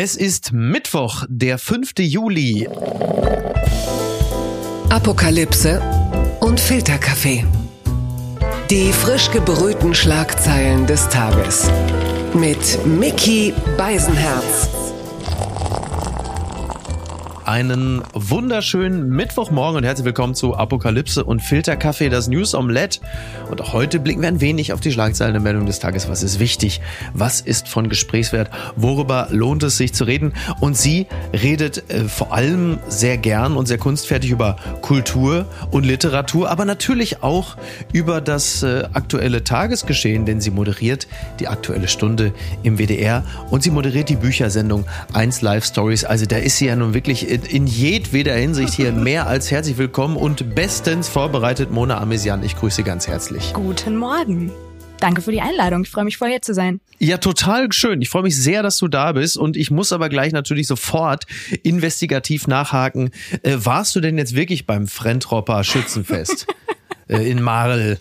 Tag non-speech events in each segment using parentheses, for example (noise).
Es ist Mittwoch, der 5. Juli. Apokalypse und Filterkaffee. Die frisch gebrühten Schlagzeilen des Tages. Mit Mickey Beisenherz. Einen wunderschönen Mittwochmorgen und herzlich willkommen zu Apokalypse und Filterkaffee, das News Omelette. Und auch heute blicken wir ein wenig auf die Schlagzeilen der Meldung des Tages. Was ist wichtig? Was ist von Gesprächswert? Worüber lohnt es sich zu reden? Und sie redet äh, vor allem sehr gern und sehr kunstfertig über Kultur und Literatur, aber natürlich auch über das äh, aktuelle Tagesgeschehen, denn sie moderiert die aktuelle Stunde im WDR und sie moderiert die Büchersendung 1 Live Stories. Also da ist sie ja nun wirklich in, jedweder Hinsicht hier mehr als herzlich willkommen und bestens vorbereitet. Mona Amesian, ich grüße ganz herzlich. Guten Morgen. Danke für die Einladung. Ich freue mich voll hier zu sein. Ja, total schön. Ich freue mich sehr, dass du da bist und ich muss aber gleich natürlich sofort investigativ nachhaken. Äh, warst du denn jetzt wirklich beim Frentropper Schützenfest? (laughs) äh, in Marl.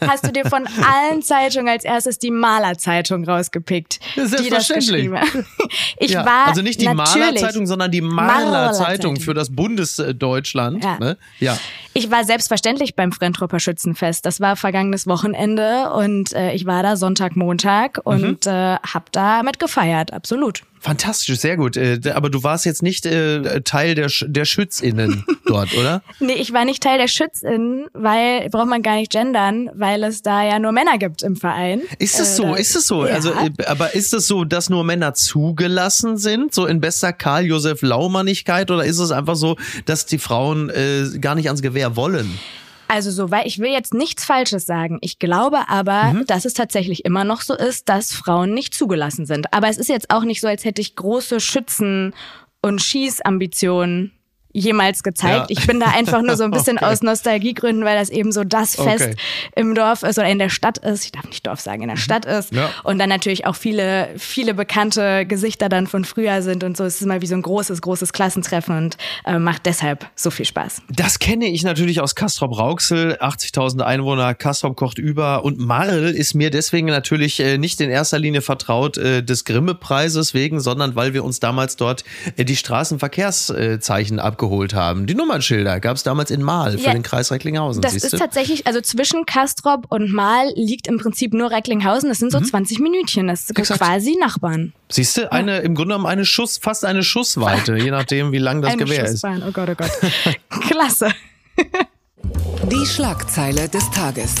Hast du dir von allen Zeitungen als erstes die Malerzeitung rausgepickt? Selbstverständlich. (laughs) ich ja, war also nicht die Malerzeitung, sondern die Malerzeitung für das Bundesdeutschland. Ja. Ne? ja. Ich war selbstverständlich beim Frentropper Schützenfest. Das war vergangenes Wochenende und äh, ich war da Sonntag, Montag und mhm. äh, hab da mit gefeiert, absolut. Fantastisch, sehr gut. Äh, aber du warst jetzt nicht äh, Teil der, der SchützInnen (laughs) dort, oder? nee, ich war nicht Teil der SchützInnen, weil, braucht man gar nicht gendern, weil es da ja nur Männer gibt im Verein. Ist es so? Äh, ist es so? Ja. Also, äh, aber ist es so, dass nur Männer zugelassen sind, so in bester Karl-Josef Laumannigkeit, oder ist es einfach so, dass die Frauen äh, gar nicht ans Gewehr wollen? Also so, weil ich will jetzt nichts Falsches sagen. Ich glaube aber, mhm. dass es tatsächlich immer noch so ist, dass Frauen nicht zugelassen sind. Aber es ist jetzt auch nicht so, als hätte ich große Schützen- und Schießambitionen jemals gezeigt. Ja. Ich bin da einfach nur so ein (laughs) bisschen okay. aus Nostalgiegründen, weil das eben so das Fest okay. im Dorf ist oder in der Stadt ist. Ich darf nicht Dorf sagen, in der mhm. Stadt ist. Ja. Und dann natürlich auch viele, viele bekannte Gesichter dann von früher sind und so. Es ist immer wie so ein großes, großes Klassentreffen und äh, macht deshalb so viel Spaß. Das kenne ich natürlich aus Castrop-Rauxel. 80.000 Einwohner, Castrop kocht über und Marl ist mir deswegen natürlich äh, nicht in erster Linie vertraut äh, des Grimme-Preises wegen, sondern weil wir uns damals dort äh, die Straßenverkehrszeichen abgeholt abgeholt haben. Die Nummernschilder gab es damals in Mahl für ja, den Kreis Recklinghausen. Das ist tatsächlich, also zwischen Kastrop und Mahl liegt im Prinzip nur Recklinghausen. Das sind so mhm. 20 Minütchen. Das sind Exakt. quasi Nachbarn. Siehst du, eine, ja. im Grunde genommen eine Schuss, fast eine Schussweite, je nachdem, wie lang das eine Gewehr Schussbahn. ist. Oh Gott, oh Gott. (laughs) Klasse. Die Schlagzeile des Tages.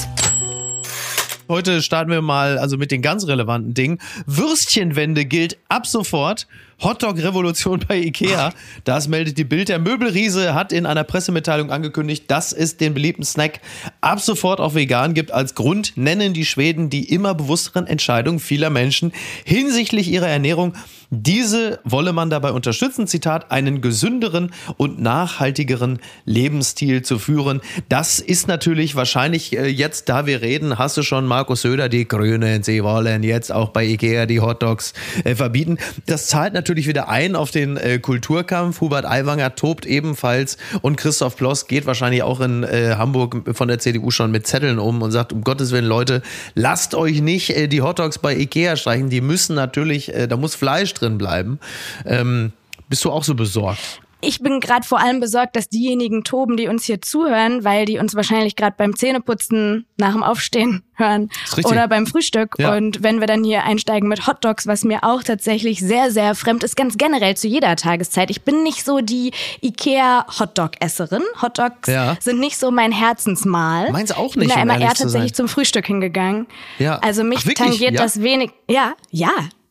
Heute starten wir mal also mit den ganz relevanten Dingen. Würstchenwende gilt ab sofort. Hotdog-Revolution bei Ikea. Das meldet die Bild. Der Möbelriese hat in einer Pressemitteilung angekündigt, dass es den beliebten Snack ab sofort auch vegan gibt. Als Grund nennen die Schweden die immer bewussteren Entscheidungen vieler Menschen hinsichtlich ihrer Ernährung. Diese wolle man dabei unterstützen, Zitat, einen gesünderen und nachhaltigeren Lebensstil zu führen. Das ist natürlich wahrscheinlich äh, jetzt, da wir reden, hast du schon Markus Söder, die Grünen, sie wollen jetzt auch bei Ikea die Hotdogs äh, verbieten. Das zahlt natürlich natürlich wieder ein auf den äh, Kulturkampf. Hubert Aiwanger tobt ebenfalls und Christoph Ploss geht wahrscheinlich auch in äh, Hamburg von der CDU schon mit Zetteln um und sagt, um Gottes Willen, Leute, lasst euch nicht äh, die Hotdogs bei Ikea streichen. Die müssen natürlich, äh, da muss Fleisch drin bleiben. Ähm, bist du auch so besorgt? Ich bin gerade vor allem besorgt, dass diejenigen toben, die uns hier zuhören, weil die uns wahrscheinlich gerade beim Zähneputzen nach dem Aufstehen hören oder beim Frühstück. Ja. Und wenn wir dann hier einsteigen mit Hotdogs, was mir auch tatsächlich sehr, sehr fremd ist, ganz generell zu jeder Tageszeit. Ich bin nicht so die Ikea-Hotdog-Esserin. Hotdogs ja. sind nicht so mein Herzensmahl. Meins auch nicht. Ich bin da immer eher tatsächlich zum Frühstück hingegangen. Ja. Also mich Ach, tangiert ja. das wenig. Ja, ja.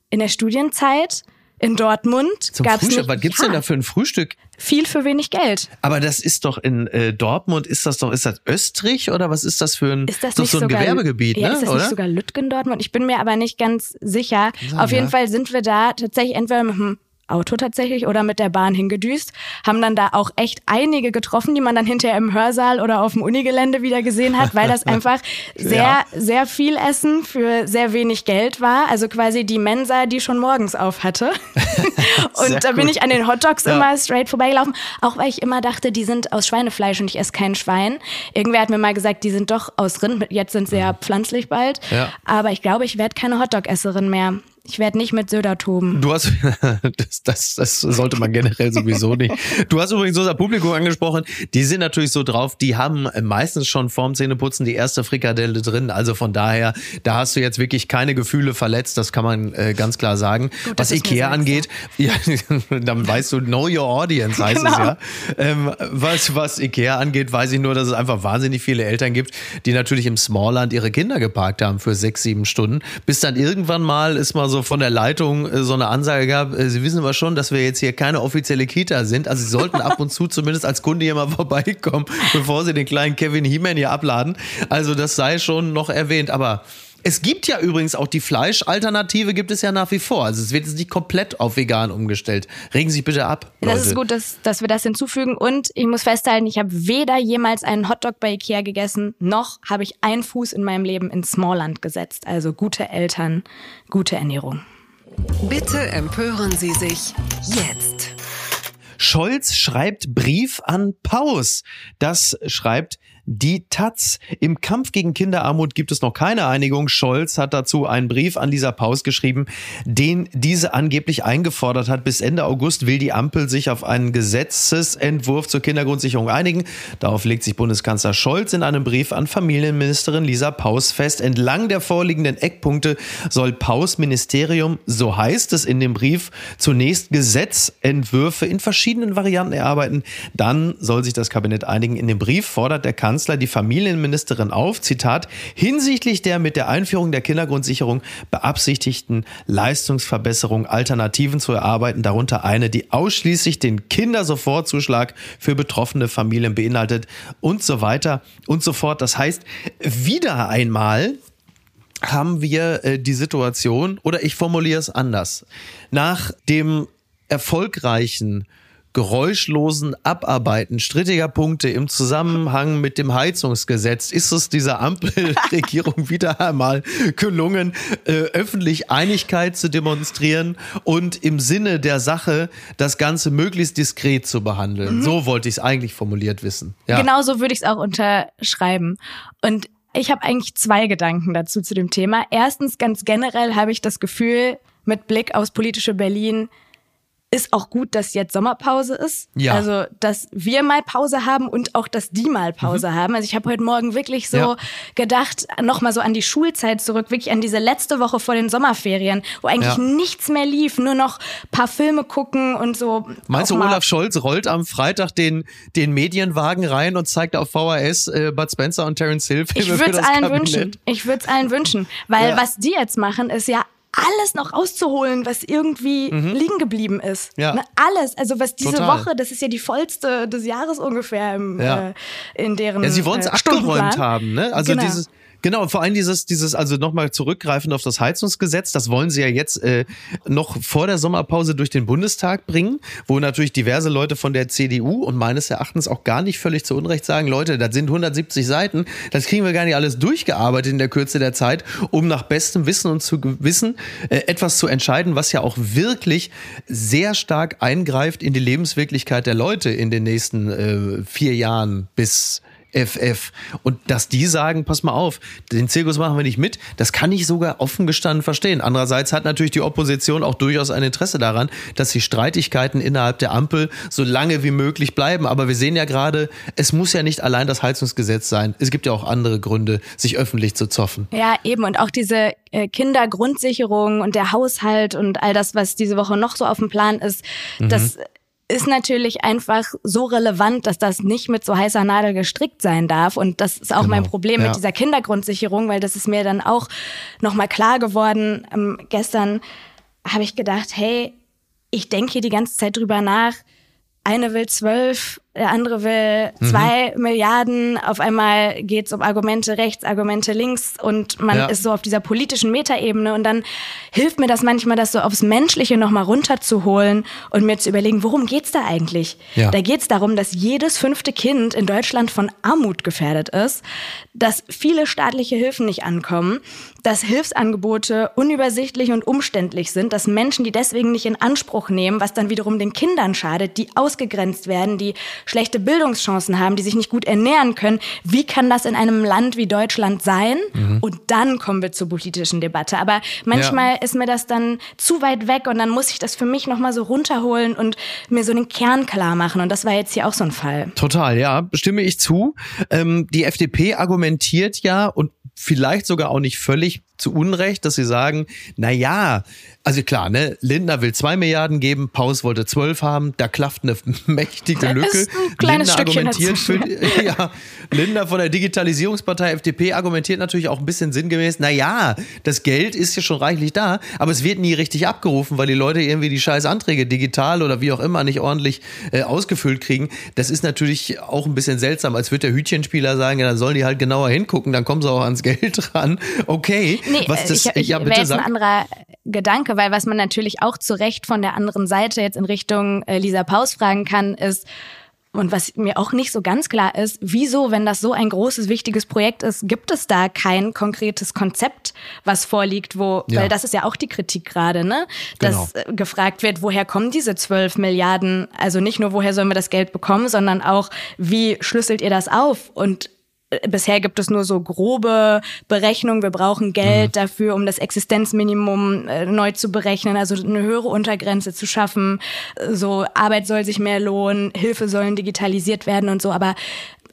In der Studienzeit in Dortmund Frühstück. Nicht, Was gibt's ja, denn da für ein Frühstück? Viel für wenig Geld. Aber das ist doch in äh, Dortmund, ist das doch, ist das Österreich oder was ist das für ein, ist das doch so ein sogar, Gewerbegebiet, ja, ne? Ist das oder? nicht sogar Lütgen Dortmund? Ich bin mir aber nicht ganz sicher. Auf jeden Fall sind wir da tatsächlich entweder mit einem Auto tatsächlich oder mit der Bahn hingedüst, haben dann da auch echt einige getroffen, die man dann hinterher im Hörsaal oder auf dem Unigelände wieder gesehen hat, weil das (laughs) einfach sehr, ja. sehr viel Essen für sehr wenig Geld war. Also quasi die Mensa, die schon morgens auf hatte. (laughs) (laughs) und da bin ich an den Hotdogs ja. immer straight vorbeigelaufen, auch weil ich immer dachte, die sind aus Schweinefleisch und ich esse kein Schwein. Irgendwer hat mir mal gesagt, die sind doch aus Rind, jetzt sind sie ja mhm. pflanzlich bald. Ja. Aber ich glaube, ich werde keine Hotdog-Esserin mehr Ich werde nicht mit Söder toben. Du hast, (laughs) das, das, das sollte man generell sowieso nicht. Du hast übrigens unser Publikum angesprochen. Die sind natürlich so drauf, die haben meistens schon vorm Zähneputzen die erste Frikadelle drin. Also von daher, da hast du jetzt wirklich keine Gefühle verletzt. Das kann man äh, ganz klar sagen. Gut, was Ikea angeht, ja, (laughs) dann weißt du, know your audience heißt es Genau. ja. Ähm, was, was Ikea angeht, weiß ich nur, dass es einfach wahnsinnig viele Eltern gibt, die natürlich im Smallland ihre Kinder geparkt haben für sechs, sieben Stunden. Bis dann irgendwann mal ist mal so von der Leitung äh, so eine Ansage gab, äh, Sie wissen aber schon, dass wir jetzt hier keine offizielle Kita sind. Also Sie sollten ab und zu zumindest als Kunde hier mal (laughs) vorbeikommen, bevor Sie den kleinen Kevin He-Man hier abladen. Also das sei schon noch erwähnt. Aber es gibt ja übrigens auch die Fleischalternative, gibt es ja nach wie vor. Also es wird jetzt nicht komplett auf vegan umgestellt. Regen Sie sich bitte ab. Das Leute. ist gut, dass, dass wir das hinzufügen. Und ich muss festhalten, ich habe weder jemals einen Hotdog bei Ikea gegessen, noch habe ich einen Fuß in meinem Leben ins Smallland gesetzt. Also gute Eltern, gute Ernährung. Bitte empören Sie sich jetzt. Scholz schreibt Brief an Paus. Das schreibt die Taz. Im Kampf gegen Kinderarmut gibt es noch keine Einigung. Scholz hat dazu einen Brief an Lisa Paus geschrieben, den diese angeblich eingefordert hat. Bis Ende August will die Ampel sich auf einen Gesetzesentwurf zur Kindergrundsicherung einigen. Darauf legt sich Bundeskanzler Scholz in einem Brief an Familienministerin Lisa Paus fest. Entlang der vorliegenden Eckpunkte soll Paus Ministerium, so heißt es in dem Brief, zunächst Gesetzentwürfe in verschiedenen Varianten erarbeiten. Dann soll sich das Kabinett einigen. In dem Brief fordert der Kanzler die Familienministerin auf, Zitat, hinsichtlich der mit der Einführung der Kindergrundsicherung beabsichtigten Leistungsverbesserung Alternativen zu erarbeiten, darunter eine, die ausschließlich den Kindersofortzuschlag für betroffene Familien beinhaltet und so weiter und so fort. Das heißt, wieder einmal haben wir äh, die Situation, oder ich formuliere es anders, nach dem erfolgreichen geräuschlosen Abarbeiten strittiger Punkte im Zusammenhang mit dem Heizungsgesetz ist es dieser Ampelregierung (laughs) wieder einmal gelungen, äh, öffentlich Einigkeit zu demonstrieren und im Sinne der Sache das Ganze möglichst diskret zu behandeln. So wollte ich es eigentlich formuliert wissen. Ja. Genau so würde ich es auch unterschreiben. Und ich habe eigentlich zwei Gedanken dazu zu dem Thema. Erstens, ganz generell habe ich das Gefühl, mit Blick aufs politische Berlin, ist auch gut, dass jetzt Sommerpause ist. Ja. Also, dass wir mal Pause haben und auch, dass die mal Pause haben. Also ich habe heute Morgen wirklich so Mhm. Ja. gedacht, nochmal so an die Schulzeit zurück, wirklich an diese letzte Woche vor den Sommerferien, wo eigentlich Ja. nichts mehr lief, nur noch paar Filme gucken und so. Meinst du, Olaf Scholz rollt am Freitag den, den Medienwagen rein und zeigt auf VHS äh, Bud Spencer und Terence Hill Filme Ich würde es allen Kabinett? wünschen. Ich würde es allen wünschen. Weil Ja. was die jetzt machen, ist ja alles noch rauszuholen, was irgendwie liegen geblieben ist. Mhm. Ja. Ne, alles. Also was diese Total. Woche, das ist ja die vollste des Jahres ungefähr im, Ja. äh, in deren Ja, sie wollen es äh, abgeräumt haben, ne? Also Genau. dieses Genau, vor allem dieses, dieses, also nochmal zurückgreifend auf das Heizungsgesetz, das wollen sie ja jetzt äh, noch vor der Sommerpause durch den Bundestag bringen, wo natürlich diverse Leute von der CDU und meines Erachtens auch gar nicht völlig zu Unrecht sagen, Leute, das sind 170 Seiten, das kriegen wir gar nicht alles durchgearbeitet in der Kürze der Zeit, um nach bestem Wissen und zu Gewissen äh, etwas zu entscheiden, was ja auch wirklich sehr stark eingreift in die Lebenswirklichkeit der Leute in den nächsten äh, vier Jahren bis FF. Und dass die sagen, pass mal auf, den Zirkus machen wir nicht mit, das kann ich sogar offen gestanden verstehen. Andererseits hat natürlich die Opposition auch durchaus ein Interesse daran, dass die Streitigkeiten innerhalb der Ampel so lange wie möglich bleiben. Aber wir sehen ja gerade, es muss ja nicht allein das Heizungsgesetz sein. Es gibt ja auch andere Gründe, sich öffentlich zu zoffen. Ja, eben. Und auch diese äh, Kindergrundsicherung und der Haushalt und all das, was diese Woche noch so auf dem Plan ist, Mhm. das ist natürlich einfach so relevant, dass das nicht mit so heißer Nadel gestrickt sein darf. Und das ist auch mein Genau. Problem Ja. mit dieser Kindergrundsicherung, weil das ist mir dann auch nochmal klar geworden. Ähm, gestern habe ich gedacht, hey, ich denke hier die ganze Zeit drüber nach. Eine will zwölf, der andere will Mhm. zwei Milliarden. Auf einmal geht's um Argumente rechts, Argumente links und man Ja. ist so auf dieser politischen Metaebene und dann hilft mir das manchmal, das so aufs Menschliche nochmal runterzuholen und mir zu überlegen, worum geht's da eigentlich? Ja. Da geht's darum, dass jedes fünfte Kind in Deutschland von Armut gefährdet ist, dass viele staatliche Hilfen nicht ankommen, dass Hilfsangebote unübersichtlich und umständlich sind, dass Menschen die deswegen nicht in Anspruch nehmen, was dann wiederum den Kindern schadet, die ausgegrenzt werden, die schlechte Bildungschancen haben, die sich nicht gut ernähren können. Wie kann das in einem Land wie Deutschland sein? Mhm. Und dann kommen wir zur politischen Debatte. Aber manchmal ja. ist mir das dann zu weit weg und dann muss ich das für mich nochmal so runterholen und mir so den Kern klar machen. Und das war jetzt hier auch so ein Fall. Total, ja, stimme ich zu. Ähm, die FDP argumentiert ja und vielleicht sogar auch nicht völlig zu Unrecht, dass sie sagen, na ja, also klar, ne, Lindner will zwei Milliarden geben, Paus wollte zwölf haben, da klafft eine (laughs) mächtige Lücke. Ein kleines Lindner Stückchen argumentiert für, (laughs) ja, Lindner von der Digitalisierungspartei FDP argumentiert natürlich auch ein bisschen sinngemäß, na ja, das Geld ist ja schon reichlich da, aber es wird nie richtig abgerufen, weil die Leute irgendwie die scheiß Anträge digital oder wie auch immer nicht ordentlich äh, ausgefüllt kriegen. Das ist natürlich auch ein bisschen seltsam, als würde der Hütchenspieler sagen, ja, dann sollen die halt genauer hingucken, dann kommen sie auch ans Geld ran. Okay. Nee, was das, ich, ich, ja, bitte jetzt sag. ein anderer Gedanke, weil was man natürlich auch zu Recht von der anderen Seite jetzt in Richtung äh, Lisa Paus fragen kann, ist, und was mir auch nicht so ganz klar ist, wieso, wenn das so ein großes, wichtiges Projekt ist, gibt es da kein konkretes Konzept, was vorliegt, wo, ja. weil das ist ja auch die Kritik gerade, ne? Dass genau. Äh, gefragt wird, woher kommen diese 12 Milliarden? Also nicht nur, woher sollen wir das Geld bekommen, sondern auch, wie schlüsselt ihr das auf? Und bisher gibt es nur so grobe Berechnungen. Wir brauchen Geld mhm. dafür, um das Existenzminimum äh, neu zu berechnen, also eine höhere Untergrenze zu schaffen. So Arbeit soll sich mehr lohnen, Hilfe sollen digitalisiert werden und so. Aber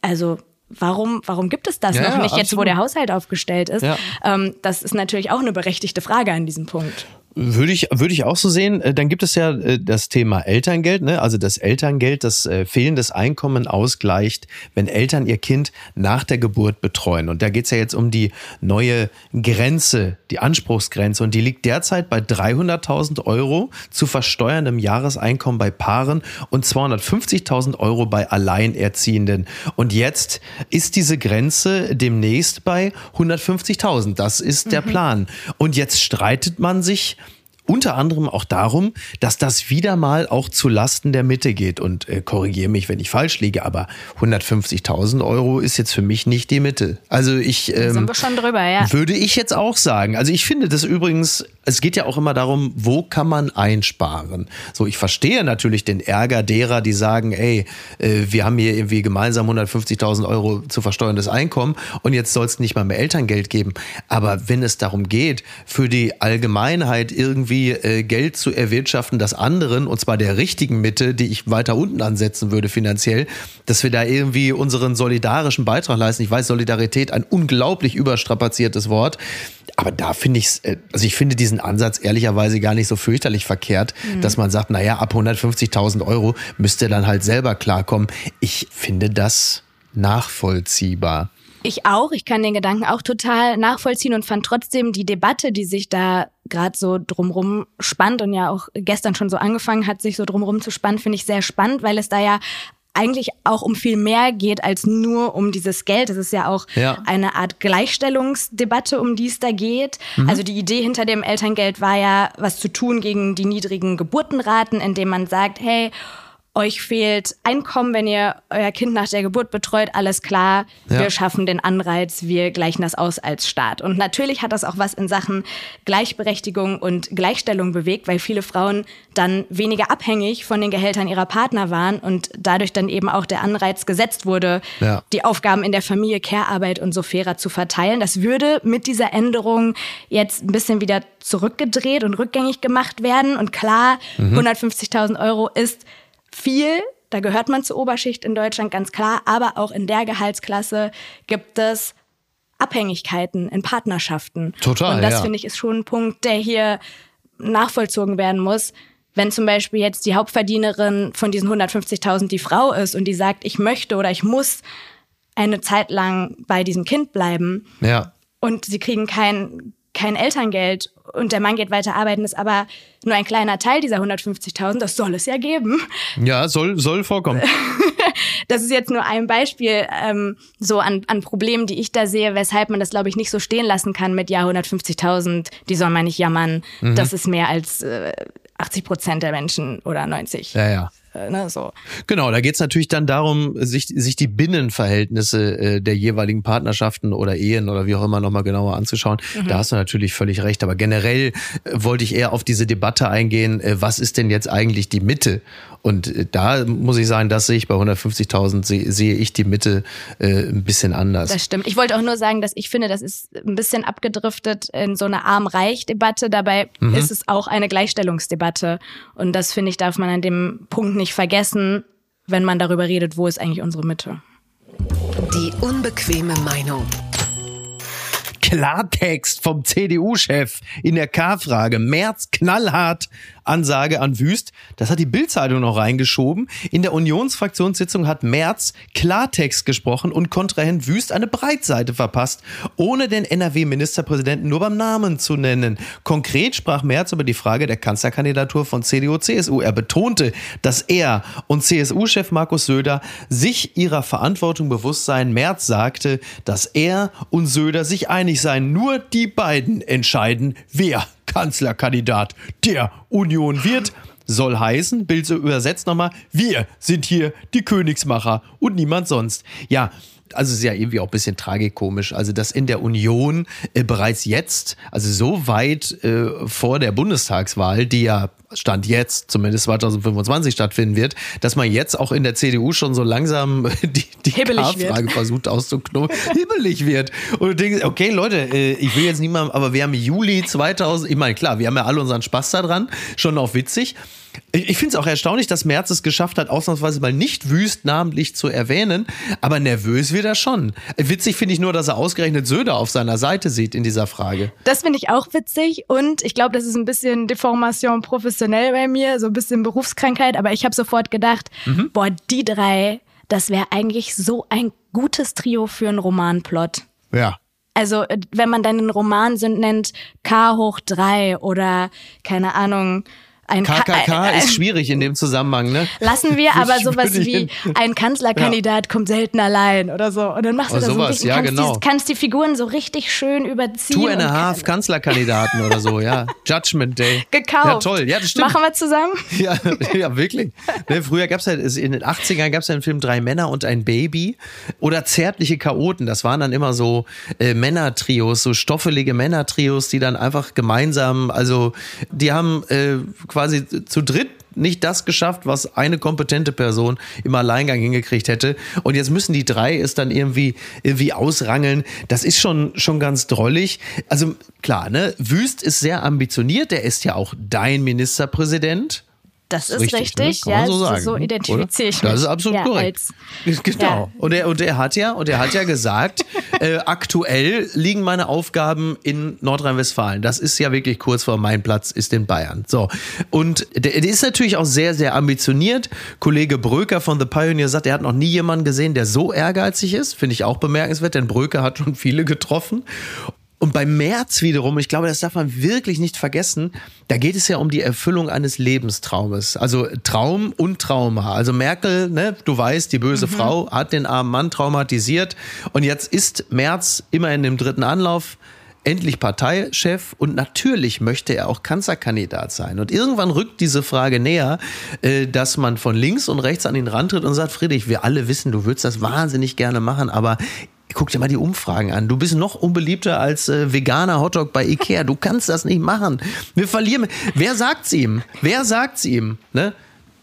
also warum, warum gibt es das ja, noch nicht absolut. jetzt, wo der Haushalt aufgestellt ist? Ja. Ähm, das ist natürlich auch eine berechtigte Frage an diesem Punkt. Würde ich, würde ich auch so sehen. Äh, dann gibt es ja äh, das Thema Elterngeld, ne? also das Elterngeld, das äh, fehlendes Einkommen ausgleicht, wenn Eltern ihr Kind nach der Geburt betreuen. Und da geht's ja jetzt um die neue Grenze, die Anspruchsgrenze. Und die liegt derzeit bei 300.000 Euro zu versteuerndem Jahreseinkommen bei Paaren und 250.000 Euro bei Alleinerziehenden. Und jetzt ist diese Grenze demnächst bei 150.000. Das ist der mhm. Plan. Und jetzt streitet man sich unter anderem auch darum, dass das wieder mal auch zu Lasten der Mitte geht. Und äh, korrigiere mich, wenn ich falsch liege, aber 150.000 Euro ist jetzt für mich nicht die Mitte. Also ich ähm, Sind wir schon drüber, ja. würde ich jetzt auch sagen. Also ich finde das übrigens, es geht ja auch immer darum, wo kann man einsparen. So, ich verstehe natürlich den Ärger derer, die sagen, ey, äh, wir haben hier irgendwie gemeinsam 150.000 Euro zu versteuerndes Einkommen und jetzt soll es nicht mal mehr Elterngeld geben. Aber wenn es darum geht, für die Allgemeinheit irgendwie irgendwie äh, Geld zu erwirtschaften, das anderen, und zwar der richtigen Mitte, die ich weiter unten ansetzen würde finanziell, dass wir da irgendwie unseren solidarischen Beitrag leisten. Ich weiß, Solidarität ein unglaublich überstrapaziertes Wort. Aber da finde ich äh, also ich finde diesen Ansatz ehrlicherweise gar nicht so fürchterlich verkehrt, mhm. dass man sagt, naja, ab 150.000 Euro müsst ihr dann halt selber klarkommen. Ich finde das nachvollziehbar. Ich auch. Ich kann den Gedanken auch total nachvollziehen und fand trotzdem die Debatte, die sich da gerade so drumrum spannt und ja auch gestern schon so angefangen hat, sich so drumrum zu spannen, finde ich sehr spannend, weil es da ja eigentlich auch um viel mehr geht als nur um dieses Geld. Es ist ja auch ja. eine Art Gleichstellungsdebatte, um die es da geht. Mhm. Also die Idee hinter dem Elterngeld war ja, was zu tun gegen die niedrigen Geburtenraten, indem man sagt, hey, euch fehlt Einkommen, wenn ihr euer Kind nach der Geburt betreut, alles klar, ja. wir schaffen den Anreiz, wir gleichen das aus als Staat. Und natürlich hat das auch was in Sachen Gleichberechtigung und Gleichstellung bewegt, weil viele Frauen dann weniger abhängig von den Gehältern ihrer Partner waren und dadurch dann eben auch der Anreiz gesetzt wurde, ja. die Aufgaben in der Familie, Care-Arbeit und so fairer zu verteilen. Das würde mit dieser Änderung jetzt ein bisschen wieder zurückgedreht und rückgängig gemacht werden. Und klar, mhm. 150.000 Euro ist viel. Da gehört man zur Oberschicht in Deutschland ganz klar. Aber auch in der Gehaltsklasse gibt es Abhängigkeiten in Partnerschaften. Total. Und das ja. finde ich ist schon ein Punkt, der hier nachvollzogen werden muss. Wenn zum Beispiel jetzt die Hauptverdienerin von diesen 150.000 die Frau ist und die sagt, ich möchte oder ich muss eine Zeit lang bei diesem Kind bleiben. Ja. Und sie kriegen kein, kein Elterngeld und der Mann geht weiter arbeiten, ist aber nur ein kleiner Teil dieser 150.000. Das soll es ja geben. Ja, soll, soll vorkommen. (laughs) das ist jetzt nur ein Beispiel ähm, so an, an Problemen, die ich da sehe, weshalb man das, glaube ich, nicht so stehen lassen kann mit, ja, 150.000, die sollen mal nicht jammern. Mhm. Das ist mehr als äh, 80 Prozent der Menschen oder 90. Ja, ja. Äh, ne, so. Genau, da geht's natürlich dann darum, sich, sich die Binnenverhältnisse äh, der jeweiligen Partnerschaften oder Ehen oder wie auch immer nochmal genauer anzuschauen. Mhm. Da hast du natürlich völlig recht. Aber generell äh, wollte ich eher auf diese Debatte eingehen, äh, was ist denn jetzt eigentlich die Mitte? Und äh, da muss ich sagen, das sehe ich bei 150.000, sehe, sehe ich die Mitte äh, ein bisschen anders. Das stimmt. Ich wollte auch nur sagen, dass ich finde, das ist ein bisschen abgedriftet in so eine Arm-Reich-Debatte. Dabei Mhm. ist es auch eine Gleichstellungsdebatte. Und das finde ich, darf man an dem Punkt nicht vergessen, wenn man darüber redet, wo ist eigentlich unsere Mitte. Die unbequeme Meinung. Klartext vom CDU-Chef in der K-Frage. März knallhart Ansage an Wüst. Das hat die Bild-Zeitung noch reingeschoben. In der Unionsfraktionssitzung hat Merz Klartext gesprochen und Kontrahent Wüst eine Breitseite verpasst, ohne den NRW-Ministerpräsidenten nur beim Namen zu nennen. Konkret sprach Merz über die Frage der Kanzlerkandidatur von CDU-CSU. Er betonte, dass er und CSU-Chef Markus Söder sich ihrer Verantwortung bewusst seien. Merz sagte, dass er und Söder sich einig seien. Nur die beiden entscheiden, wer Kanzlerkandidat der Union wird. Soll heißen, Bild so übersetzt nochmal, wir sind hier die Königsmacher und niemand sonst. Ja, also es ist ja irgendwie auch ein bisschen tragikomisch, also dass in der Union äh, bereits jetzt, also so weit äh, vor der Bundestagswahl, die ja Stand jetzt, zumindest 2025 stattfinden wird, dass man jetzt auch in der CDU schon so langsam (laughs) die, die. K-Frage versucht auszuknobeln, (laughs) hibbelig wird. Und du denkst, okay, Leute, äh, ich will jetzt niemandem, aber wir haben Juli 2000, ich meine, klar, wir haben ja alle unseren Spaß daran, schon auch witzig. Ich finde es auch erstaunlich, dass Merz es geschafft hat, ausnahmsweise mal nicht wüst namentlich zu erwähnen, aber nervös wird er schon. Witzig finde ich nur, dass er ausgerechnet Söder auf seiner Seite sieht in dieser Frage. Das finde ich auch witzig und ich glaube, das ist ein bisschen Deformation professionell bei mir, so ein bisschen Berufskrankheit, aber ich habe sofort gedacht, Mhm. boah, die drei, das wäre eigentlich so ein gutes Trio für einen Romanplot. Ja. Also, äh, wenn man dann einen Roman sind, nennt K hoch drei oder keine Ahnung, ein Ka- KKK äh, äh, ist schwierig in dem Zusammenhang, ne? Lassen wir (laughs) aber sowas wie ein Kanzlerkandidat kommt selten allein oder so. Und dann machst du Oder das sowas, so richtig, ja, kannst, genau. die, kannst die Figuren so richtig schön überziehen. Two and a half Kanzlerkandidaten oder so, ja. (laughs) Judgment Day. gekauft. Ja, toll. Ja, das stimmt. Machen wir zusammen? (laughs) Ja, ja wirklich. Ne, früher gab es halt, in den 80ern gab es ja den Film Drei Männer und ein Baby oder Zärtliche Chaoten. Das waren dann immer so äh, Männertrios, so stoffelige Männertrios, die dann einfach gemeinsam, also die haben äh, quasi zu dritt nicht das geschafft, was eine kompetente Person im Alleingang hingekriegt hätte. Und jetzt müssen die drei es dann irgendwie, irgendwie ausrangeln. Das ist schon, schon ganz drollig. Also klar, ne? Wüst ist sehr ambitioniert. Der ist ja auch dein Ministerpräsident. Das ist Richtig, richtig, ne? Ja. so sagen, so ne? identifiziere ich mich. Das ist absolut ja, korrekt. Als, (laughs) Genau. Ja. Und, er, und er hat ja, und er hat ja gesagt, (laughs) äh, aktuell liegen meine Aufgaben in Nordrhein-Westfalen. Das ist ja wirklich kurz vor mein Platz ist in Bayern. So. Und der, der ist natürlich auch sehr, sehr ambitioniert. Kollege Bröker von The Pioneer sagt, er hat noch nie jemanden gesehen, der so ehrgeizig ist. Finde ich auch bemerkenswert, denn Bröker hat schon viele getroffen. Und bei März wiederum, ich glaube, das darf man wirklich nicht vergessen, da geht es ja um die Erfüllung eines Lebenstraumes. Also Traum und Trauma. Also Merkel, ne, du weißt, die böse Frau hat den armen Mann traumatisiert. Und jetzt ist März immerhin im dritten Anlauf endlich Parteichef und natürlich möchte er auch Kanzlerkandidat sein. Und irgendwann rückt diese Frage näher, äh, dass man von links und rechts an ihn rantritt und sagt, Friedrich, wir alle wissen, du würdest das wahnsinnig gerne machen, aber Guck dir mal die Umfragen an. Du bist noch unbeliebter als äh, veganer Hotdog bei Ikea. Du kannst das nicht machen. Wir verlieren. Wer sagt's ihm? Wer sagt's ihm? Ne?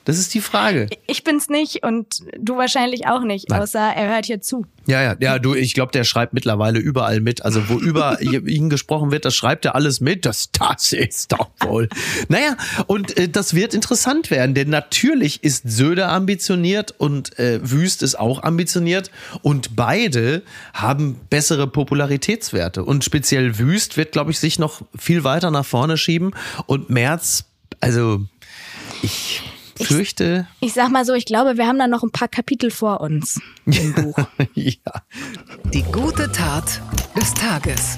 Das ist die Frage. ich bin's nicht und du wahrscheinlich auch nicht, Nein. außer er hört hier zu. Ja, ja, ja, du, ich glaube, der schreibt mittlerweile überall mit. Also wo über (laughs) ihn gesprochen wird, das schreibt er alles mit. Das, das ist doch wohl. Naja, und äh, das wird interessant werden, denn natürlich ist Söder ambitioniert und äh, Wüst ist auch ambitioniert und beide haben bessere Popularitätswerte. Und speziell Wüst wird, glaube ich, sich noch viel weiter nach vorne schieben und Merz, also ich fürchte, Ich sag mal so, ich glaube, wir haben da noch ein paar Kapitel vor uns im Buch. (laughs) ja. Die gute Tat des Tages.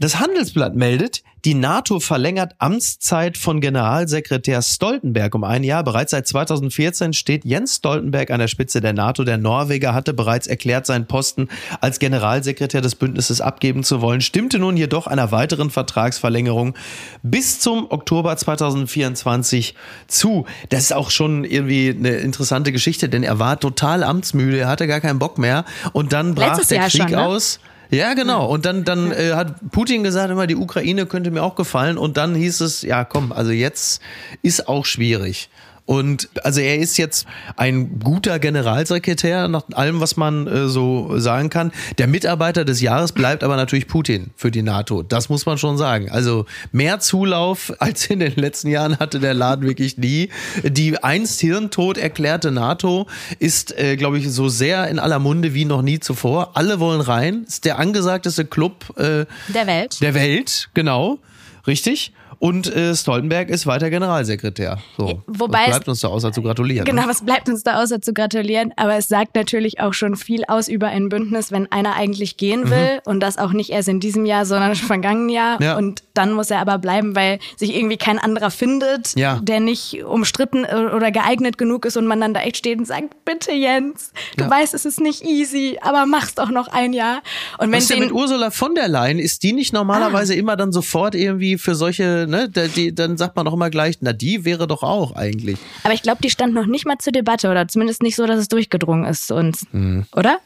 Das Handelsblatt meldet, Die NATO verlängert Amtszeit von Generalsekretär Stoltenberg um ein Jahr. Bereits seit 2014 steht Jens Stoltenberg an der Spitze der NATO. Der Norweger hatte bereits erklärt, seinen Posten als Generalsekretär des Bündnisses abgeben zu wollen, stimmte nun jedoch einer weiteren Vertragsverlängerung bis zum Oktober 2024 zu. Das ist auch schon irgendwie eine interessante Geschichte, denn er war total amtsmüde, er hatte gar keinen Bock mehr und dann brach Letztes der Jahr Krieg schon, ne? aus. Ja, genau. Und dann, dann äh, hat Putin gesagt, immer die Ukraine könnte mir auch gefallen. Und dann hieß es, ja, komm, also jetzt ist auch schwierig. Und also er ist jetzt ein guter Generalsekretär, nach allem, was man äh, so sagen kann. Der Mitarbeiter des Jahres bleibt aber natürlich Putin für die NATO. Das muss man schon sagen. Also mehr Zulauf (laughs) als in den letzten Jahren hatte der Laden wirklich nie. Die einst hirntot erklärte NATO ist, äh, glaube ich, so sehr in aller Munde wie noch nie zuvor. Alle wollen rein. Ist der angesagteste Club äh, Der Welt. der Welt, genau. Richtig. Und äh, Stoltenberg ist weiter Generalsekretär. So. Wobei Was es- bleibt uns da außer zu gratulieren. Genau, ne? was bleibt uns da außer zu gratulieren? Aber es sagt natürlich auch schon viel aus über ein Bündnis, wenn einer eigentlich gehen will und das auch nicht erst in diesem Jahr, sondern schon vergangenen Jahr. Mhm. Ja. Und dann muss er aber bleiben, weil sich irgendwie kein anderer findet, Ja. der nicht umstritten oder geeignet genug ist und man dann da echt steht und sagt, bitte Jens, du Ja. weißt, es ist nicht easy, aber mach's doch noch ein Jahr. Und wenn Was ist denn den, mit Ursula von der Leyen? Ist die nicht normalerweise Ah. immer dann sofort irgendwie für solche, ne, die, dann sagt man doch immer gleich, na, die wäre doch auch eigentlich. aber ich glaube, die stand noch nicht mal zur Debatte oder zumindest nicht so, dass es durchgedrungen ist zu uns. Mhm. Oder?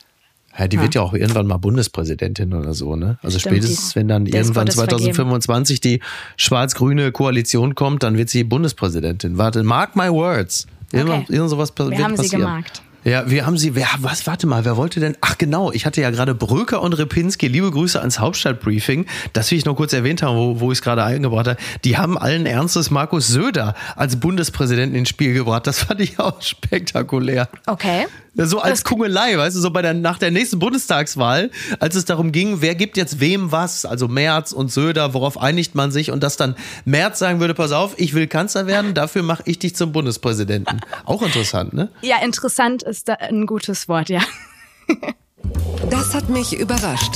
Ja, die wird ja auch irgendwann mal Bundespräsidentin oder so, ne? Also Stimmt, spätestens, wenn dann irgendwann Gottes vergeben. 2025 die schwarz-grüne Koalition kommt, dann wird sie Bundespräsidentin. Warte, mark my words. Irgendwann, Okay. irgend sowas Wir wird haben sie passieren. gemarkt. Ja, wir haben sie, wer, was, warte mal, wer wollte denn? Ach genau, ich hatte ja gerade Bröker und Repinski, liebe Grüße ans Hauptstadtbriefing, das will ich noch kurz erwähnt haben, wo, wo ich es gerade eingebracht habe. Die haben allen Ernstes Markus Söder als Bundespräsidenten ins Spiel gebracht. Das fand ich auch (laughs) spektakulär. Okay. So als Kungelei, weißt du, so bei der, nach der nächsten Bundestagswahl, als es darum ging, wer gibt jetzt wem was, also Merz und Söder, worauf einigt man sich und dass dann Merz sagen würde, pass auf, ich will Kanzler werden, dafür mache ich dich zum Bundespräsidenten. Auch interessant, ne? Ja, interessant ist da ein gutes Wort, ja. Das hat mich überrascht.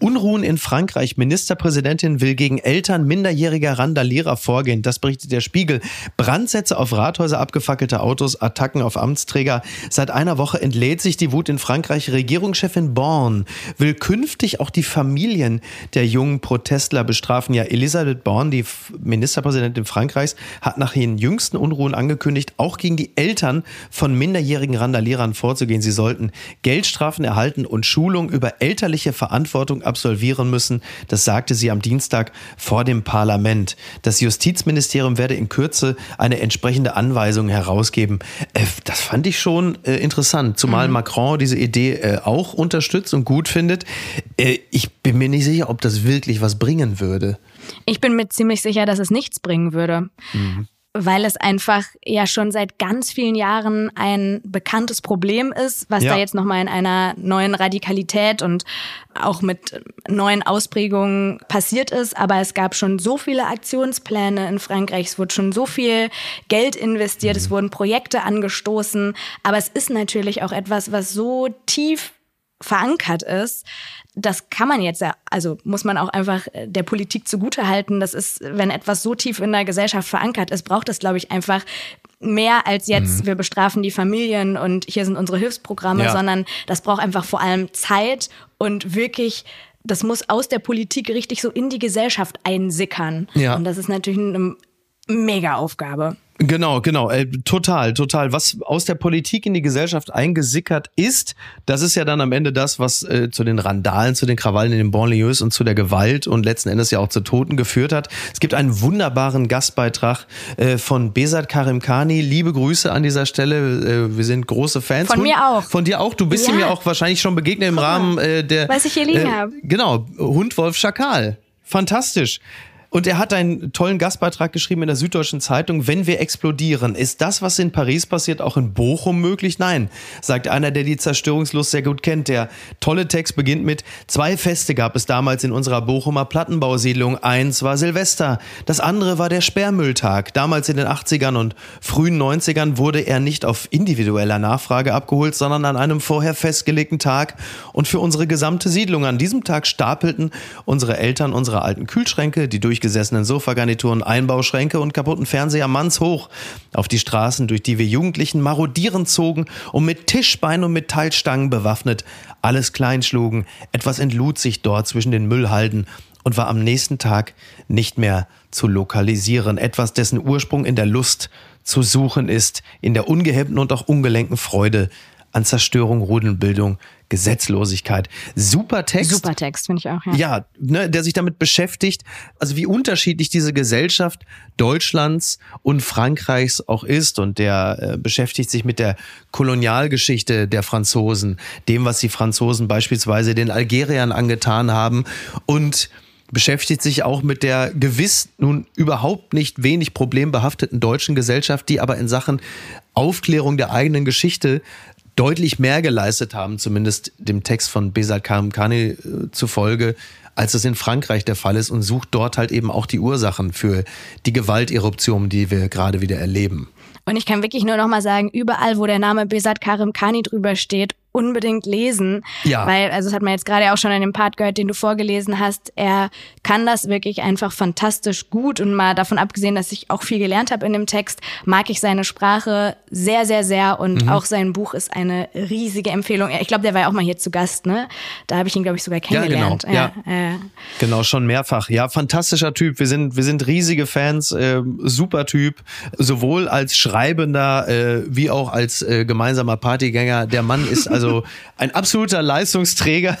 Unruhen in Frankreich. Ministerpräsidentin will gegen Eltern minderjähriger Randalierer vorgehen. Das berichtet der Spiegel. Brandsätze auf Rathäuser, abgefackelte Autos, Attacken auf Amtsträger. Seit einer Woche entlädt sich die Wut in Frankreich. Regierungschefin Born will künftig auch die Familien der jungen Protestler bestrafen. Ja, Elisabeth Born, die Ministerpräsidentin Frankreichs, hat nach den jüngsten Unruhen angekündigt, auch gegen die Eltern von minderjährigen Randalierern vorzugehen. Sie sollten Geldstrafen erhalten und Schulung über elterliche Verantwortung absolvieren müssen. Das sagte sie am Dienstag vor dem Parlament. Das Justizministerium werde in Kürze eine entsprechende Anweisung herausgeben. Äh, das fand ich schon äh, interessant, zumal Macron diese Idee äh, auch unterstützt und gut findet. Ich bin mir nicht sicher, ob das wirklich was bringen würde. Ich bin mir ziemlich sicher, dass es nichts bringen würde. Weil es einfach ja schon seit ganz vielen Jahren ein bekanntes Problem ist, was Ja. da jetzt nochmal in einer neuen Radikalität und auch mit neuen Ausprägungen passiert ist. Aber es gab schon so viele Aktionspläne in Frankreich, es wurde schon so viel Geld investiert, es wurden Projekte angestoßen. Aber es ist natürlich auch etwas, was so tief verankert ist, das kann man jetzt ja, also muss man auch einfach äh, der Politik zugutehalten. Das ist, wenn etwas so tief in der Gesellschaft verankert ist, braucht es, glaube ich, einfach mehr als jetzt, wir bestrafen die Familien und hier sind unsere Hilfsprogramme, Ja. sondern das braucht einfach vor allem Zeit und wirklich, das muss aus der Politik richtig so in die Gesellschaft einsickern. Ja. Und das ist natürlich eine mega Aufgabe. Genau, genau, äh, total, total. Was aus der Politik in die Gesellschaft eingesickert ist, das ist ja dann am Ende das, was äh, zu den Randalen, zu den Krawallen in den Banlieues und zu der Gewalt und letzten Endes ja auch zu Toten geführt hat. Es gibt einen wunderbaren Gastbeitrag äh, von Besat Karimkani. Liebe Grüße an dieser Stelle. Äh, wir sind große Fans. Von Hund- mir auch. Von dir auch. Du bist Ja. ihm ja auch wahrscheinlich schon begegnet im Rahmen äh, der. was ich hier liegen äh, hab. Genau, Hund Wolf Schakal. Fantastisch. Und er hat einen tollen Gastbeitrag geschrieben in der Süddeutschen Zeitung. Wenn wir explodieren, ist das, was in Paris passiert, auch in Bochum möglich? Nein, sagt einer, der die Zerstörungslust sehr gut kennt. Der tolle Text beginnt mit, zwei Feste gab es damals in unserer Bochumer Plattenbausiedlung. Eins war Silvester, das andere war der Sperrmülltag. Damals in den 80ern und frühen 90ern wurde er nicht auf individueller Nachfrage abgeholt, sondern an einem vorher festgelegten Tag und für unsere gesamte Siedlung. An diesem Tag stapelten unsere Eltern unsere alten Kühlschränke, die durchgesessenen Sofagarnituren, Einbauschränke und kaputten Fernseher mannshoch auf die Straßen, durch die wir Jugendlichen marodierend zogen und mit Tischbein und Metallstangen bewaffnet alles kleinschlugen. Etwas entlud sich dort zwischen den Müllhalden und war am nächsten Tag nicht mehr zu lokalisieren. Etwas, dessen Ursprung in der Lust zu suchen ist, in der ungehemmten und auch ungelenken Freude an Zerstörung, Rudelbildung, Gesetzlosigkeit. Super Text. Super Text, finde ich auch, ja. Ja, ne, der sich damit beschäftigt, also wie unterschiedlich diese Gesellschaft Deutschlands und Frankreichs auch ist. Und der äh, beschäftigt sich mit der Kolonialgeschichte der Franzosen, dem, was die Franzosen beispielsweise den Algeriern angetan haben und beschäftigt sich auch mit der gewiss nun überhaupt nicht wenig problembehafteten deutschen Gesellschaft, die aber in Sachen Aufklärung der eigenen Geschichte deutlich mehr geleistet haben, zumindest dem Text von Besat Karimkani äh, zufolge, als es in Frankreich der Fall ist und sucht dort halt eben auch die Ursachen für die Gewalteruption, die wir gerade wieder erleben. Und ich kann wirklich nur noch mal sagen, überall, wo der Name Besat Karim Kani drüber steht unbedingt lesen. Ja. Weil, also das hat man jetzt gerade auch schon in dem Part gehört, den du vorgelesen hast. Er kann das wirklich einfach fantastisch gut. Und mal davon abgesehen, dass ich auch viel gelernt habe in dem Text, mag ich seine Sprache sehr, sehr, sehr. Und mhm. auch sein Buch ist eine riesige Empfehlung. Ich glaube, der war ja auch mal hier zu Gast, ne? Da habe ich ihn, glaube ich, sogar kennengelernt. Ja, genau. Ja, ja. genau, schon mehrfach. Ja, fantastischer Typ. Wir sind, wir sind riesige Fans. Äh, super Typ. Sowohl als Schreibender äh, wie auch als äh, gemeinsamer Partygänger. Der Mann ist also (laughs) Also ein absoluter Leistungsträger.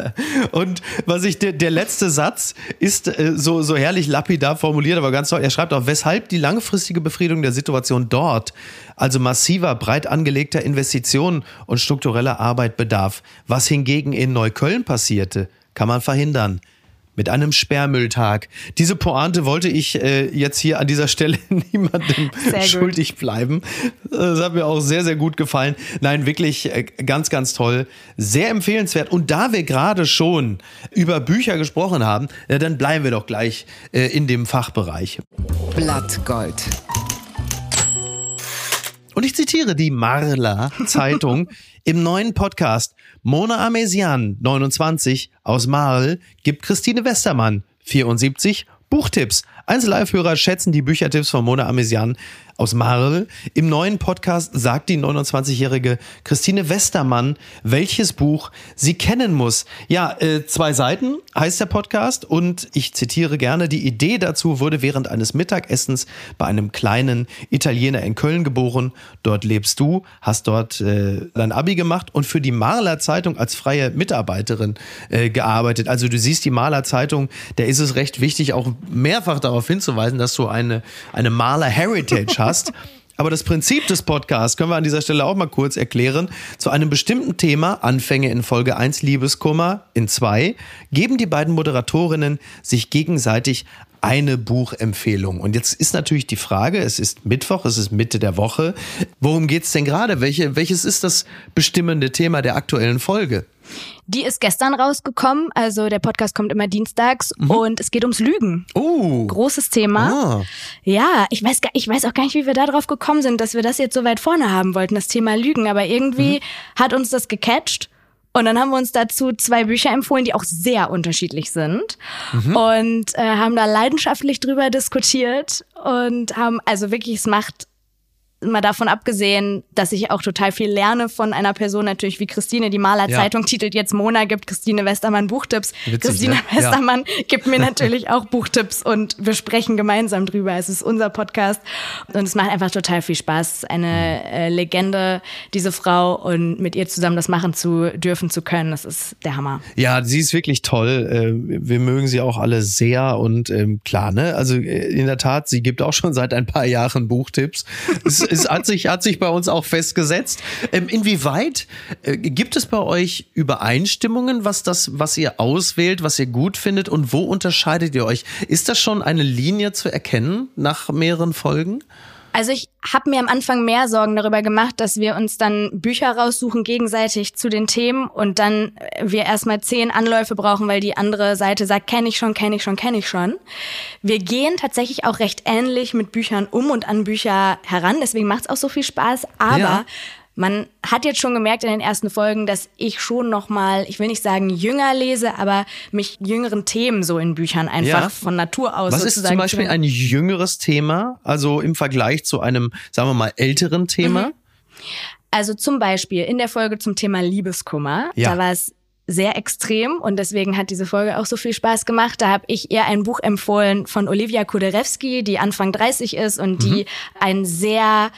(laughs) Und was ich, der, der letzte Satz ist äh, so, so herrlich lapidar formuliert, aber ganz toll. Er schreibt auch, weshalb die langfristige Befriedung der Situation dort, also massiver, breit angelegter Investitionen und struktureller Arbeit bedarf. Was hingegen in Neukölln passierte, kann man verhindern mit einem Sperrmülltag. Diese Pointe wollte ich äh, jetzt hier an dieser Stelle (laughs) niemandem schuldig bleiben. Das hat mir auch sehr, sehr gut gefallen. Nein, wirklich äh, ganz, ganz toll. Sehr empfehlenswert. Und da wir gerade schon über Bücher gesprochen haben, äh, dann bleiben wir doch gleich äh, in dem Fachbereich. Blattgold. Und ich zitiere die Marla Zeitung (laughs) im neuen Podcast Mona Amesian, 29, aus Marl, gibt Christine Westermann, 74, Buchtipps. Einzellive-Hörer schätzen die Büchertipps von Mona Amesian aus Marl. Im neuen Podcast sagt die 29-jährige Christine Westermann, welches Buch sie kennen muss. Ja, äh, zwei Seiten heißt der Podcast und ich zitiere gerne, die Idee dazu wurde während eines Mittagessens bei einem kleinen Italiener in Köln geboren. Dort lebst du, hast dort äh, dein Abi gemacht und für die Marler Zeitung als freie Mitarbeiterin äh, gearbeitet. Also du siehst die Marler Zeitung, da ist es recht wichtig, auch mehrfach darauf hinzuweisen, dass du eine, eine Maler Heritage hast hast. (laughs) Aber das Prinzip des Podcasts können wir an dieser Stelle auch mal kurz erklären. Zu einem bestimmten Thema, Anfänge in Folge 1 Liebeskummer, in 2, geben die beiden Moderatorinnen sich gegenseitig eine Buchempfehlung. Und jetzt ist natürlich die Frage, es ist Mittwoch, es ist Mitte der Woche. Worum geht es denn gerade? Welche, welches ist das bestimmende Thema der aktuellen Folge? Die ist gestern rausgekommen. Also der Podcast kommt immer dienstags mhm. und es geht ums Lügen. Oh. Großes Thema. Ah. Ja, ich weiß, gar, ich weiß auch gar nicht, wie wir da drauf gekommen sind, dass wir das jetzt so weit vorne haben wollten, das Thema Lügen. Aber irgendwie mhm. hat uns das gecatcht. Und dann haben wir uns dazu zwei Bücher empfohlen, die auch sehr unterschiedlich sind. Mhm. Und äh, haben da leidenschaftlich drüber diskutiert und haben, also wirklich, es macht mal davon abgesehen, dass ich auch total viel lerne von einer Person natürlich wie Christine. Die Malerzeitung ja. titelt jetzt Mona, gibt Christine Westermann Buchtipps. Witzig, Christine ne? Westermann ja. gibt mir natürlich auch Buchtipps und wir sprechen gemeinsam drüber. Es ist unser Podcast und es macht einfach total viel Spaß. Eine äh, Legende, diese Frau und mit ihr zusammen das machen zu dürfen zu können, das ist der Hammer. Ja, sie ist wirklich toll. Äh, wir mögen sie auch alle sehr und ähm, klar, ne? Also äh, in der Tat, sie gibt auch schon seit ein paar Jahren Buchtipps. Es hat sich, hat sich bei uns auch festgesetzt. Ähm, inwieweit äh, gibt es bei euch Übereinstimmungen, was das, was ihr auswählt, was ihr gut findet und wo unterscheidet ihr euch? Ist das schon eine Linie zu erkennen nach mehreren Folgen? Also ich habe mir am Anfang mehr Sorgen darüber gemacht, dass wir uns dann Bücher raussuchen gegenseitig zu den Themen und dann wir erstmal zehn Anläufe brauchen, weil die andere Seite sagt, kenne ich schon, kenne ich schon, kenne ich schon. Wir gehen tatsächlich auch recht ähnlich mit Büchern um und an Bücher heran, deswegen macht es auch so viel Spaß. Aber ja. Man hat jetzt schon gemerkt in den ersten Folgen, dass ich schon noch mal, ich will nicht sagen jünger lese, aber mich jüngeren Themen so in Büchern einfach ja. von Natur aus. Was ist zum Beispiel ein jüngeres Thema, also im Vergleich zu einem, sagen wir mal, älteren Thema? Mhm. Also zum Beispiel in der Folge zum Thema Liebeskummer, ja. da war es sehr extrem und deswegen hat diese Folge auch so viel Spaß gemacht. Da habe ich ihr ein Buch empfohlen von Olivia Kuderewski, die Anfang 30 ist und die mhm. ein sehr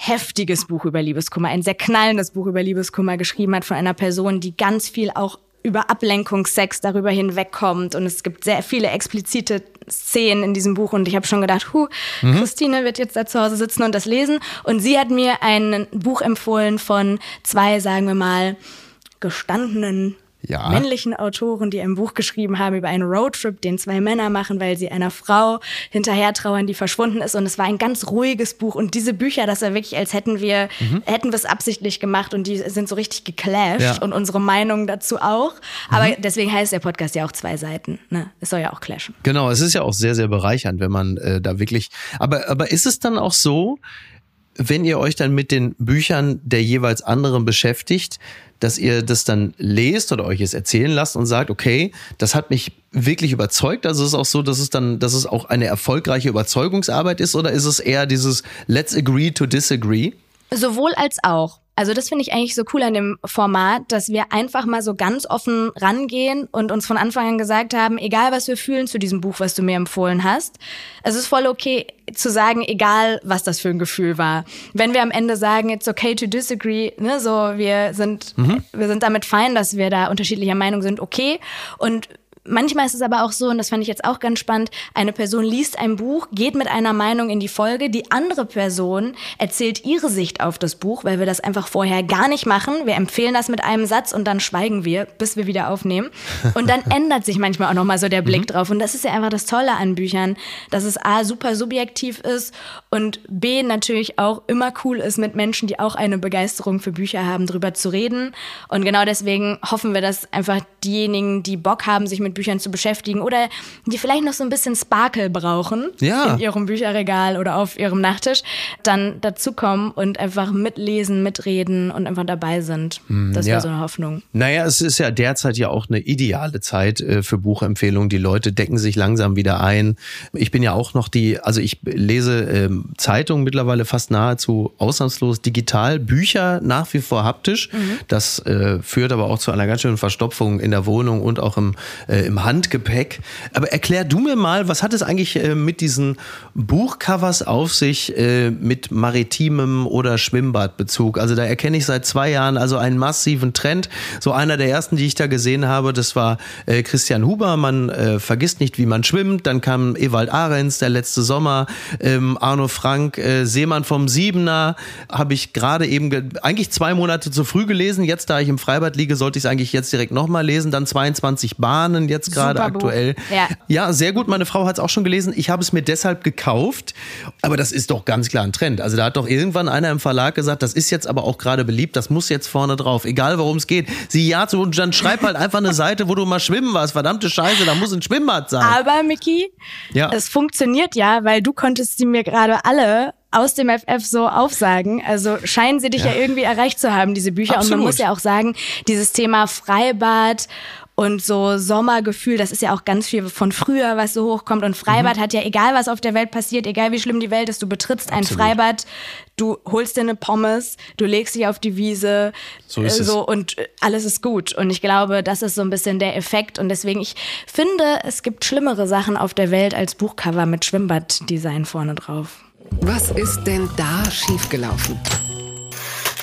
heftiges Buch über Liebeskummer, ein sehr knallendes Buch über Liebeskummer geschrieben hat von einer Person, die ganz viel auch über Ablenkungssex darüber hinwegkommt. Und es gibt sehr viele explizite Szenen in diesem Buch. Und ich habe schon gedacht, hu, mhm. Christine wird jetzt da zu Hause sitzen und das lesen. Und sie hat mir ein Buch empfohlen von zwei, sagen wir mal, gestandenen ja. männlichen Autoren, die ein Buch geschrieben haben über einen Roadtrip, den zwei Männer machen, weil sie einer Frau hinterher trauern, die verschwunden ist. Und es war ein ganz ruhiges Buch. Und diese Bücher, das war wirklich, als hätten wir, mhm. hätten wir es absichtlich gemacht und die sind so richtig geclashed ja. und unsere Meinung dazu auch. Aber mhm. deswegen heißt der Podcast ja auch zwei Seiten. Ne? Es soll ja auch clashen. Genau, es ist ja auch sehr, sehr bereichernd, wenn man äh, da wirklich. Aber, aber ist es dann auch so, wenn ihr euch dann mit den Büchern der jeweils anderen beschäftigt, dass ihr das dann lest oder euch es erzählen lasst und sagt, okay, das hat mich wirklich überzeugt. Also ist es auch so, dass es dann, dass es auch eine erfolgreiche Überzeugungsarbeit ist oder ist es eher dieses Let's agree to disagree? Sowohl als auch. Also das finde ich eigentlich so cool an dem Format, dass wir einfach mal so ganz offen rangehen und uns von Anfang an gesagt haben, egal was wir fühlen zu diesem Buch, was du mir empfohlen hast, es ist voll okay zu sagen, egal was das für ein Gefühl war. Wenn wir am Ende sagen, it's okay to disagree, ne, so wir sind, mhm. wir sind damit fein, dass wir da unterschiedlicher Meinung sind, okay. Und Manchmal ist es aber auch so, und das fand ich jetzt auch ganz spannend, eine Person liest ein Buch, geht mit einer Meinung in die Folge, die andere Person erzählt ihre Sicht auf das Buch, weil wir das einfach vorher gar nicht machen. Wir empfehlen das mit einem Satz und dann schweigen wir, bis wir wieder aufnehmen. Und dann (laughs) ändert sich manchmal auch nochmal so der Blick mhm. drauf. Und das ist ja einfach das Tolle an Büchern, dass es A, super subjektiv ist und B, natürlich auch immer cool ist, mit Menschen, die auch eine Begeisterung für Bücher haben, drüber zu reden. Und genau deswegen hoffen wir, dass einfach diejenigen, die Bock haben, sich mit Büchern zu beschäftigen oder die vielleicht noch so ein bisschen Sparkle brauchen ja. in ihrem Bücherregal oder auf ihrem Nachttisch, dann dazukommen und einfach mitlesen, mitreden und einfach dabei sind. Hm, das wäre so eine Hoffnung. Naja, es ist ja derzeit ja auch eine ideale Zeit äh, für Buchempfehlungen. Die Leute decken sich langsam wieder ein. Ich bin ja auch noch die, also ich lese ähm, Zeitungen mittlerweile fast nahezu ausnahmslos digital, Bücher nach wie vor haptisch. Mhm. Das äh, führt aber auch zu einer ganz schönen Verstopfung in der Wohnung und auch im, äh, im Handgepäck. Aber erklär du mir mal, was hat es eigentlich äh, mit diesen Buchcovers auf sich äh, mit maritimem oder Schwimmbadbezug? Also da erkenne ich seit zwei Jahren also einen massiven Trend. So einer der ersten, die ich da gesehen habe, das war äh, Christian Huber. Man äh, vergisst nicht, wie man schwimmt. Dann kam Ewald Ahrens, der letzte Sommer. Ähm, Arno Frank, äh, Seemann vom Siebener. Habe ich gerade eben, eigentlich zwei Monate zu früh gelesen. Jetzt, da ich im Freibad liege, sollte ich es eigentlich jetzt direkt nochmal lesen. Dann 22 Bahnen, jetzt gerade aktuell. Ja. ja, sehr gut. Meine Frau hat es auch schon gelesen. Ich habe es mir deshalb gekauft. Aber das ist doch ganz klar ein Trend. Also da hat doch irgendwann einer im Verlag gesagt, das ist jetzt aber auch gerade beliebt, das muss jetzt vorne drauf. Egal worum es geht. Sie ja zu und dann schreib halt einfach eine Seite, wo du mal schwimmen warst. Verdammte Scheiße, da muss ein Schwimmbad sein. Aber Miki, ja. es funktioniert ja, weil du konntest sie mir gerade alle aus dem FF so aufsagen. Also scheinen sie dich ja, ja irgendwie erreicht zu haben, diese Bücher. Absolut. Und man muss ja auch sagen, dieses Thema Freibad und so Sommergefühl, das ist ja auch ganz viel von früher, was so hochkommt. Und Freibad mhm. hat ja, egal was auf der Welt passiert, egal wie schlimm die Welt ist, du betrittst Absolut. ein Freibad, du holst dir eine Pommes, du legst dich auf die Wiese so, ist äh, so es. und äh, alles ist gut. Und ich glaube, das ist so ein bisschen der Effekt. Und deswegen, ich finde, es gibt schlimmere Sachen auf der Welt als Buchcover mit Schwimmbaddesign vorne drauf. Was ist denn da schiefgelaufen?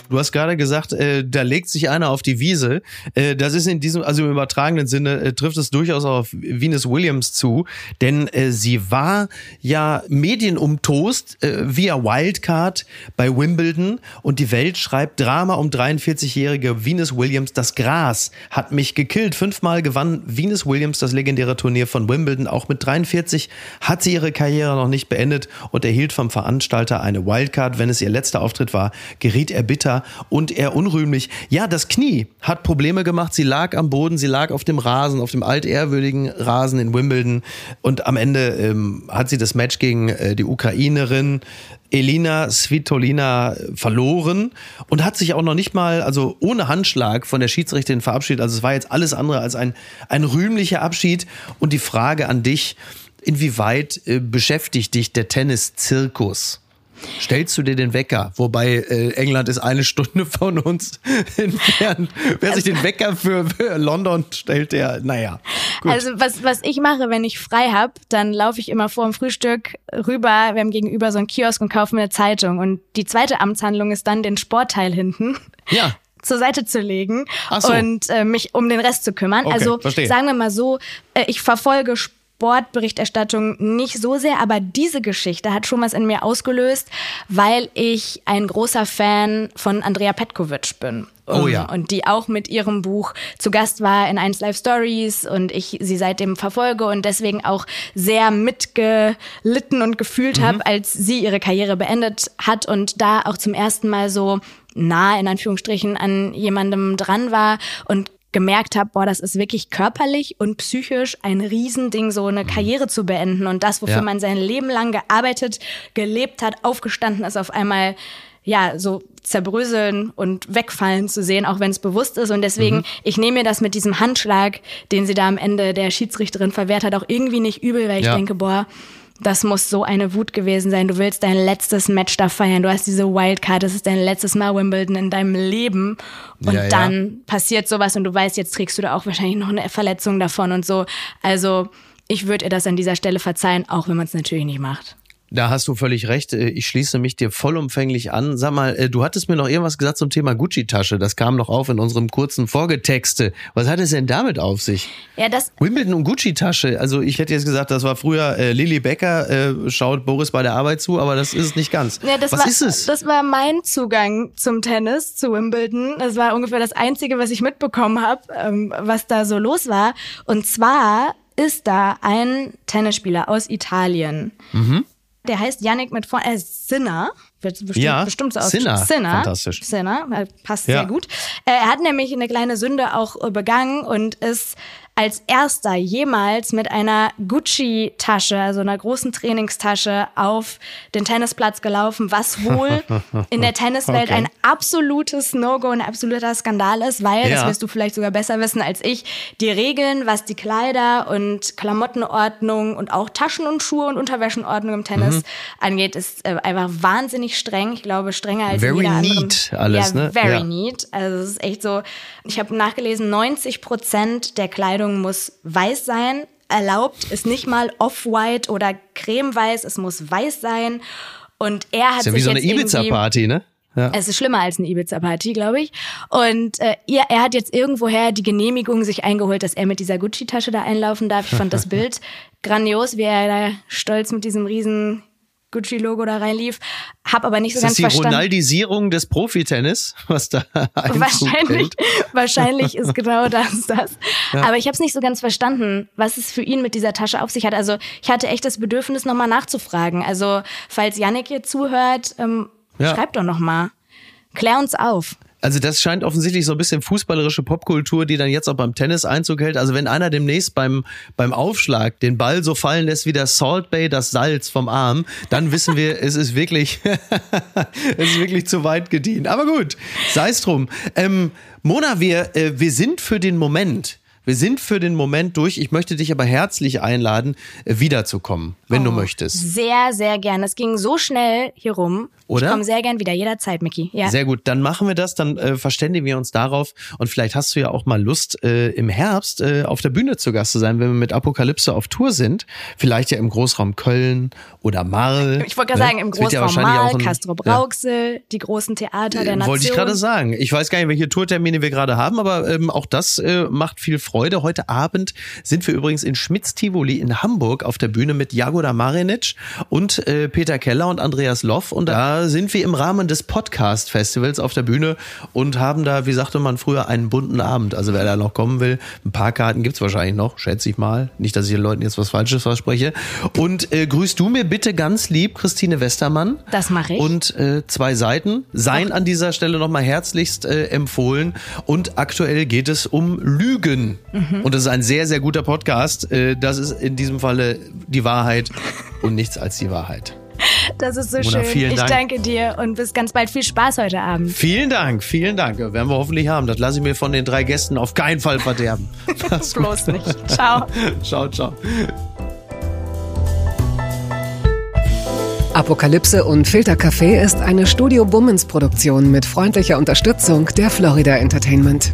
Du hast gerade gesagt, äh, da legt sich einer auf die Wiese. Äh, das ist in diesem, also im übertragenen Sinne, äh, trifft es durchaus auf Venus Williams zu, denn äh, sie war ja medienumtost äh, via Wildcard bei Wimbledon und die Welt schreibt Drama um 43-jährige Venus Williams. Das Gras hat mich gekillt. Fünfmal gewann Venus Williams das legendäre Turnier von Wimbledon. Auch mit 43 hat sie ihre Karriere noch nicht beendet und erhielt vom Veranstalter eine Wildcard. Wenn es ihr letzter Auftritt war, geriet er bitter und eher unrühmlich. Ja, das Knie hat Probleme gemacht. Sie lag am Boden, sie lag auf dem Rasen, auf dem altehrwürdigen Rasen in Wimbledon. Und am Ende ähm, hat sie das Match gegen äh, die Ukrainerin Elina Svitolina verloren und hat sich auch noch nicht mal, also ohne Handschlag von der Schiedsrichterin verabschiedet. Also es war jetzt alles andere als ein, ein rühmlicher Abschied. Und die Frage an dich, inwieweit äh, beschäftigt dich der Tennis-Zirkus? Stellst du dir den Wecker? Wobei äh, England ist eine Stunde von uns (laughs) entfernt. Wer sich den Wecker für, für London stellt, der, naja. Gut. Also was, was ich mache, wenn ich frei habe, dann laufe ich immer vor dem Frühstück rüber, wir haben gegenüber so einen Kiosk und kaufen mir eine Zeitung. Und die zweite Amtshandlung ist dann, den Sportteil hinten. Ja (laughs) zur Seite zu legen so. und äh, mich um den Rest zu kümmern. Okay, also verstehe. sagen wir mal so, äh, ich verfolge Sport Sportberichterstattung nicht so sehr, aber diese Geschichte hat schon was in mir ausgelöst, weil ich ein großer Fan von Andrea Petkovic bin. Oh ja. Und die auch mit ihrem Buch zu Gast war in 1 Live Stories und ich sie seitdem verfolge und deswegen auch sehr mitgelitten und gefühlt mhm. habe, als sie ihre Karriere beendet hat und da auch zum ersten Mal so nah in Anführungsstrichen an jemandem dran war und gemerkt habe, boah, das ist wirklich körperlich und psychisch ein Riesending, so eine mhm. Karriere zu beenden. Und das, wofür ja. man sein Leben lang gearbeitet, gelebt hat, aufgestanden ist, auf einmal ja, so zerbröseln und wegfallen zu sehen, auch wenn es bewusst ist. Und deswegen, mhm. ich nehme mir das mit diesem Handschlag, den sie da am Ende der Schiedsrichterin verwehrt hat, auch irgendwie nicht übel, weil ich ja. denke, boah, das muss so eine Wut gewesen sein. Du willst dein letztes Match da feiern. Du hast diese Wildcard. Das ist dein letztes Mal Wimbledon in deinem Leben. Und ja, dann ja. passiert sowas und du weißt, jetzt trägst du da auch wahrscheinlich noch eine Verletzung davon und so. Also, ich würde ihr das an dieser Stelle verzeihen, auch wenn man es natürlich nicht macht. Da hast du völlig recht. Äh, ich schließe mich dir vollumfänglich an. Sag mal, äh, du hattest mir noch irgendwas gesagt zum Thema Gucci-Tasche. Das kam noch auf in unserem kurzen Vorgetexte. Was hat es denn damit auf sich? Ja, das. Wimbledon und Gucci-Tasche. Also ich hätte jetzt gesagt, das war früher äh, Lilly Becker, äh, schaut Boris bei der Arbeit zu, aber das ist es nicht ganz. Ja, das was war, ist es? Das war mein Zugang zum Tennis, zu Wimbledon. Das war ungefähr das Einzige, was ich mitbekommen habe, ähm, was da so los war. Und zwar ist da ein Tennisspieler aus Italien. Mhm der heißt Yannick mit vor äh, Sinner. Wird bestimmt, ja, bestimmt so Sinner. Sinner. Fantastisch. Sinner. Äh, passt ja. sehr gut. Äh, er hat nämlich eine kleine Sünde auch begangen und ist als erster jemals mit einer Gucci-Tasche, also einer großen Trainingstasche, auf den Tennisplatz gelaufen, was wohl (laughs) in der Tenniswelt okay. ein absolutes No-Go, ein absoluter Skandal ist, weil, ja. das wirst du vielleicht sogar besser wissen als ich, die Regeln, was die Kleider und Klamottenordnung und auch Taschen und Schuhe und Unterwäschenordnung im Tennis mhm. angeht, ist äh, einfach wahnsinnig streng. Ich glaube, strenger als very jeder neat alles, ja, ne? Very ja. neat. Also es ist echt so, ich habe nachgelesen, 90 Prozent der Kleidung Kleidung muss weiß sein. Erlaubt ist nicht mal off-white oder cremeweiß, es muss weiß sein. Und er hat ist ja sich wie so eine Ibiza-Party, ne? Ja. Es ist schlimmer als eine Ibiza-Party, glaube ich. Und äh, er, er hat jetzt irgendwoher die Genehmigung sich eingeholt, dass er mit dieser Gucci-Tasche da einlaufen darf. Ich fand das (laughs) Bild grandios, wie er da stolz mit diesem riesen Gucci-Logo da reinlief. Hab aber nicht so ist ganz das die verstanden. Ronaldisierung des Profitennis, was da (laughs) wahrscheinlich, (laughs) wahrscheinlich ist genau das das. Ja. Aber ich habe es nicht so ganz verstanden, was es für ihn mit dieser Tasche auf sich hat. Also ich hatte echt das Bedürfnis, nochmal nachzufragen. Also falls Yannick hier zuhört, ähm, ja. schreib doch nochmal. Klär uns auf. Also das scheint offensichtlich so ein bisschen fußballerische Popkultur, die dann jetzt auch beim Tennis Einzug hält. Also wenn einer demnächst beim, beim Aufschlag den Ball so fallen lässt wie der Salt Bay das Salz vom Arm, dann wissen wir, (laughs) es ist wirklich, (laughs) es ist wirklich zu weit gedient. Aber gut, sei es drum. Ähm, Mona, wir, äh, wir sind für den Moment Wir sind für den Moment durch. Ich möchte dich aber herzlich einladen, äh, wiederzukommen, wenn Oh. du möchtest. Sehr, sehr gern. Es ging so schnell hier rum. Oder? Ich komme sehr gern wieder, jederzeit, Mickey. Ja. Sehr gut, dann machen wir das, dann äh, verständigen wir uns darauf und vielleicht hast du ja auch mal Lust, äh, im Herbst äh, auf der Bühne zu Gast zu sein, wenn wir mit Apokalypse auf Tour sind. Vielleicht ja im Großraum Köln oder Marl. (laughs) ich wollte gerade ne? sagen, im ja Großraum auch ein- Castro Brauxel, die großen Theater der Äh, Nation. Wollte ich gerade sagen. Ich weiß gar nicht, welche Tourtermine wir gerade haben, aber ähm, auch das äh, macht viel Freude. Heute Abend sind wir übrigens in Schmitz-Tivoli in Hamburg auf der Bühne mit Jagoda Marinic und äh, Peter Keller und Andreas Loff. Und da sind wir im Rahmen des Podcast-Festivals auf der Bühne und haben da, wie sagte man früher, einen bunten Abend. Also wer da noch kommen will, ein paar Karten gibt's wahrscheinlich noch, schätze ich mal. Nicht, dass ich den Leuten jetzt was Falsches verspreche. Und äh, grüßt du mir bitte ganz lieb Christine Westermann. Das mache ich. Und äh, zwei Seiten seien an dieser Stelle nochmal herzlichst äh, empfohlen. Und aktuell geht es um Lügen. Mhm. Und das ist ein sehr, sehr guter Podcast. Äh, das ist in diesem Falle die Wahrheit und nichts als die Wahrheit. Das ist so Mona, schön. vielen ich Dank. danke dir und bis ganz bald. Viel Spaß heute Abend. Vielen Dank, vielen Dank. Werden wir hoffentlich haben. Das lasse ich mir von den drei Gästen auf keinen Fall verderben. (laughs) Mach's gut. Bloß nicht. (laughs) Ciao. Ciao, ciao. Apokalypse und Filtercafé ist eine Studio Bummens Produktion mit freundlicher Unterstützung der Florida Entertainment.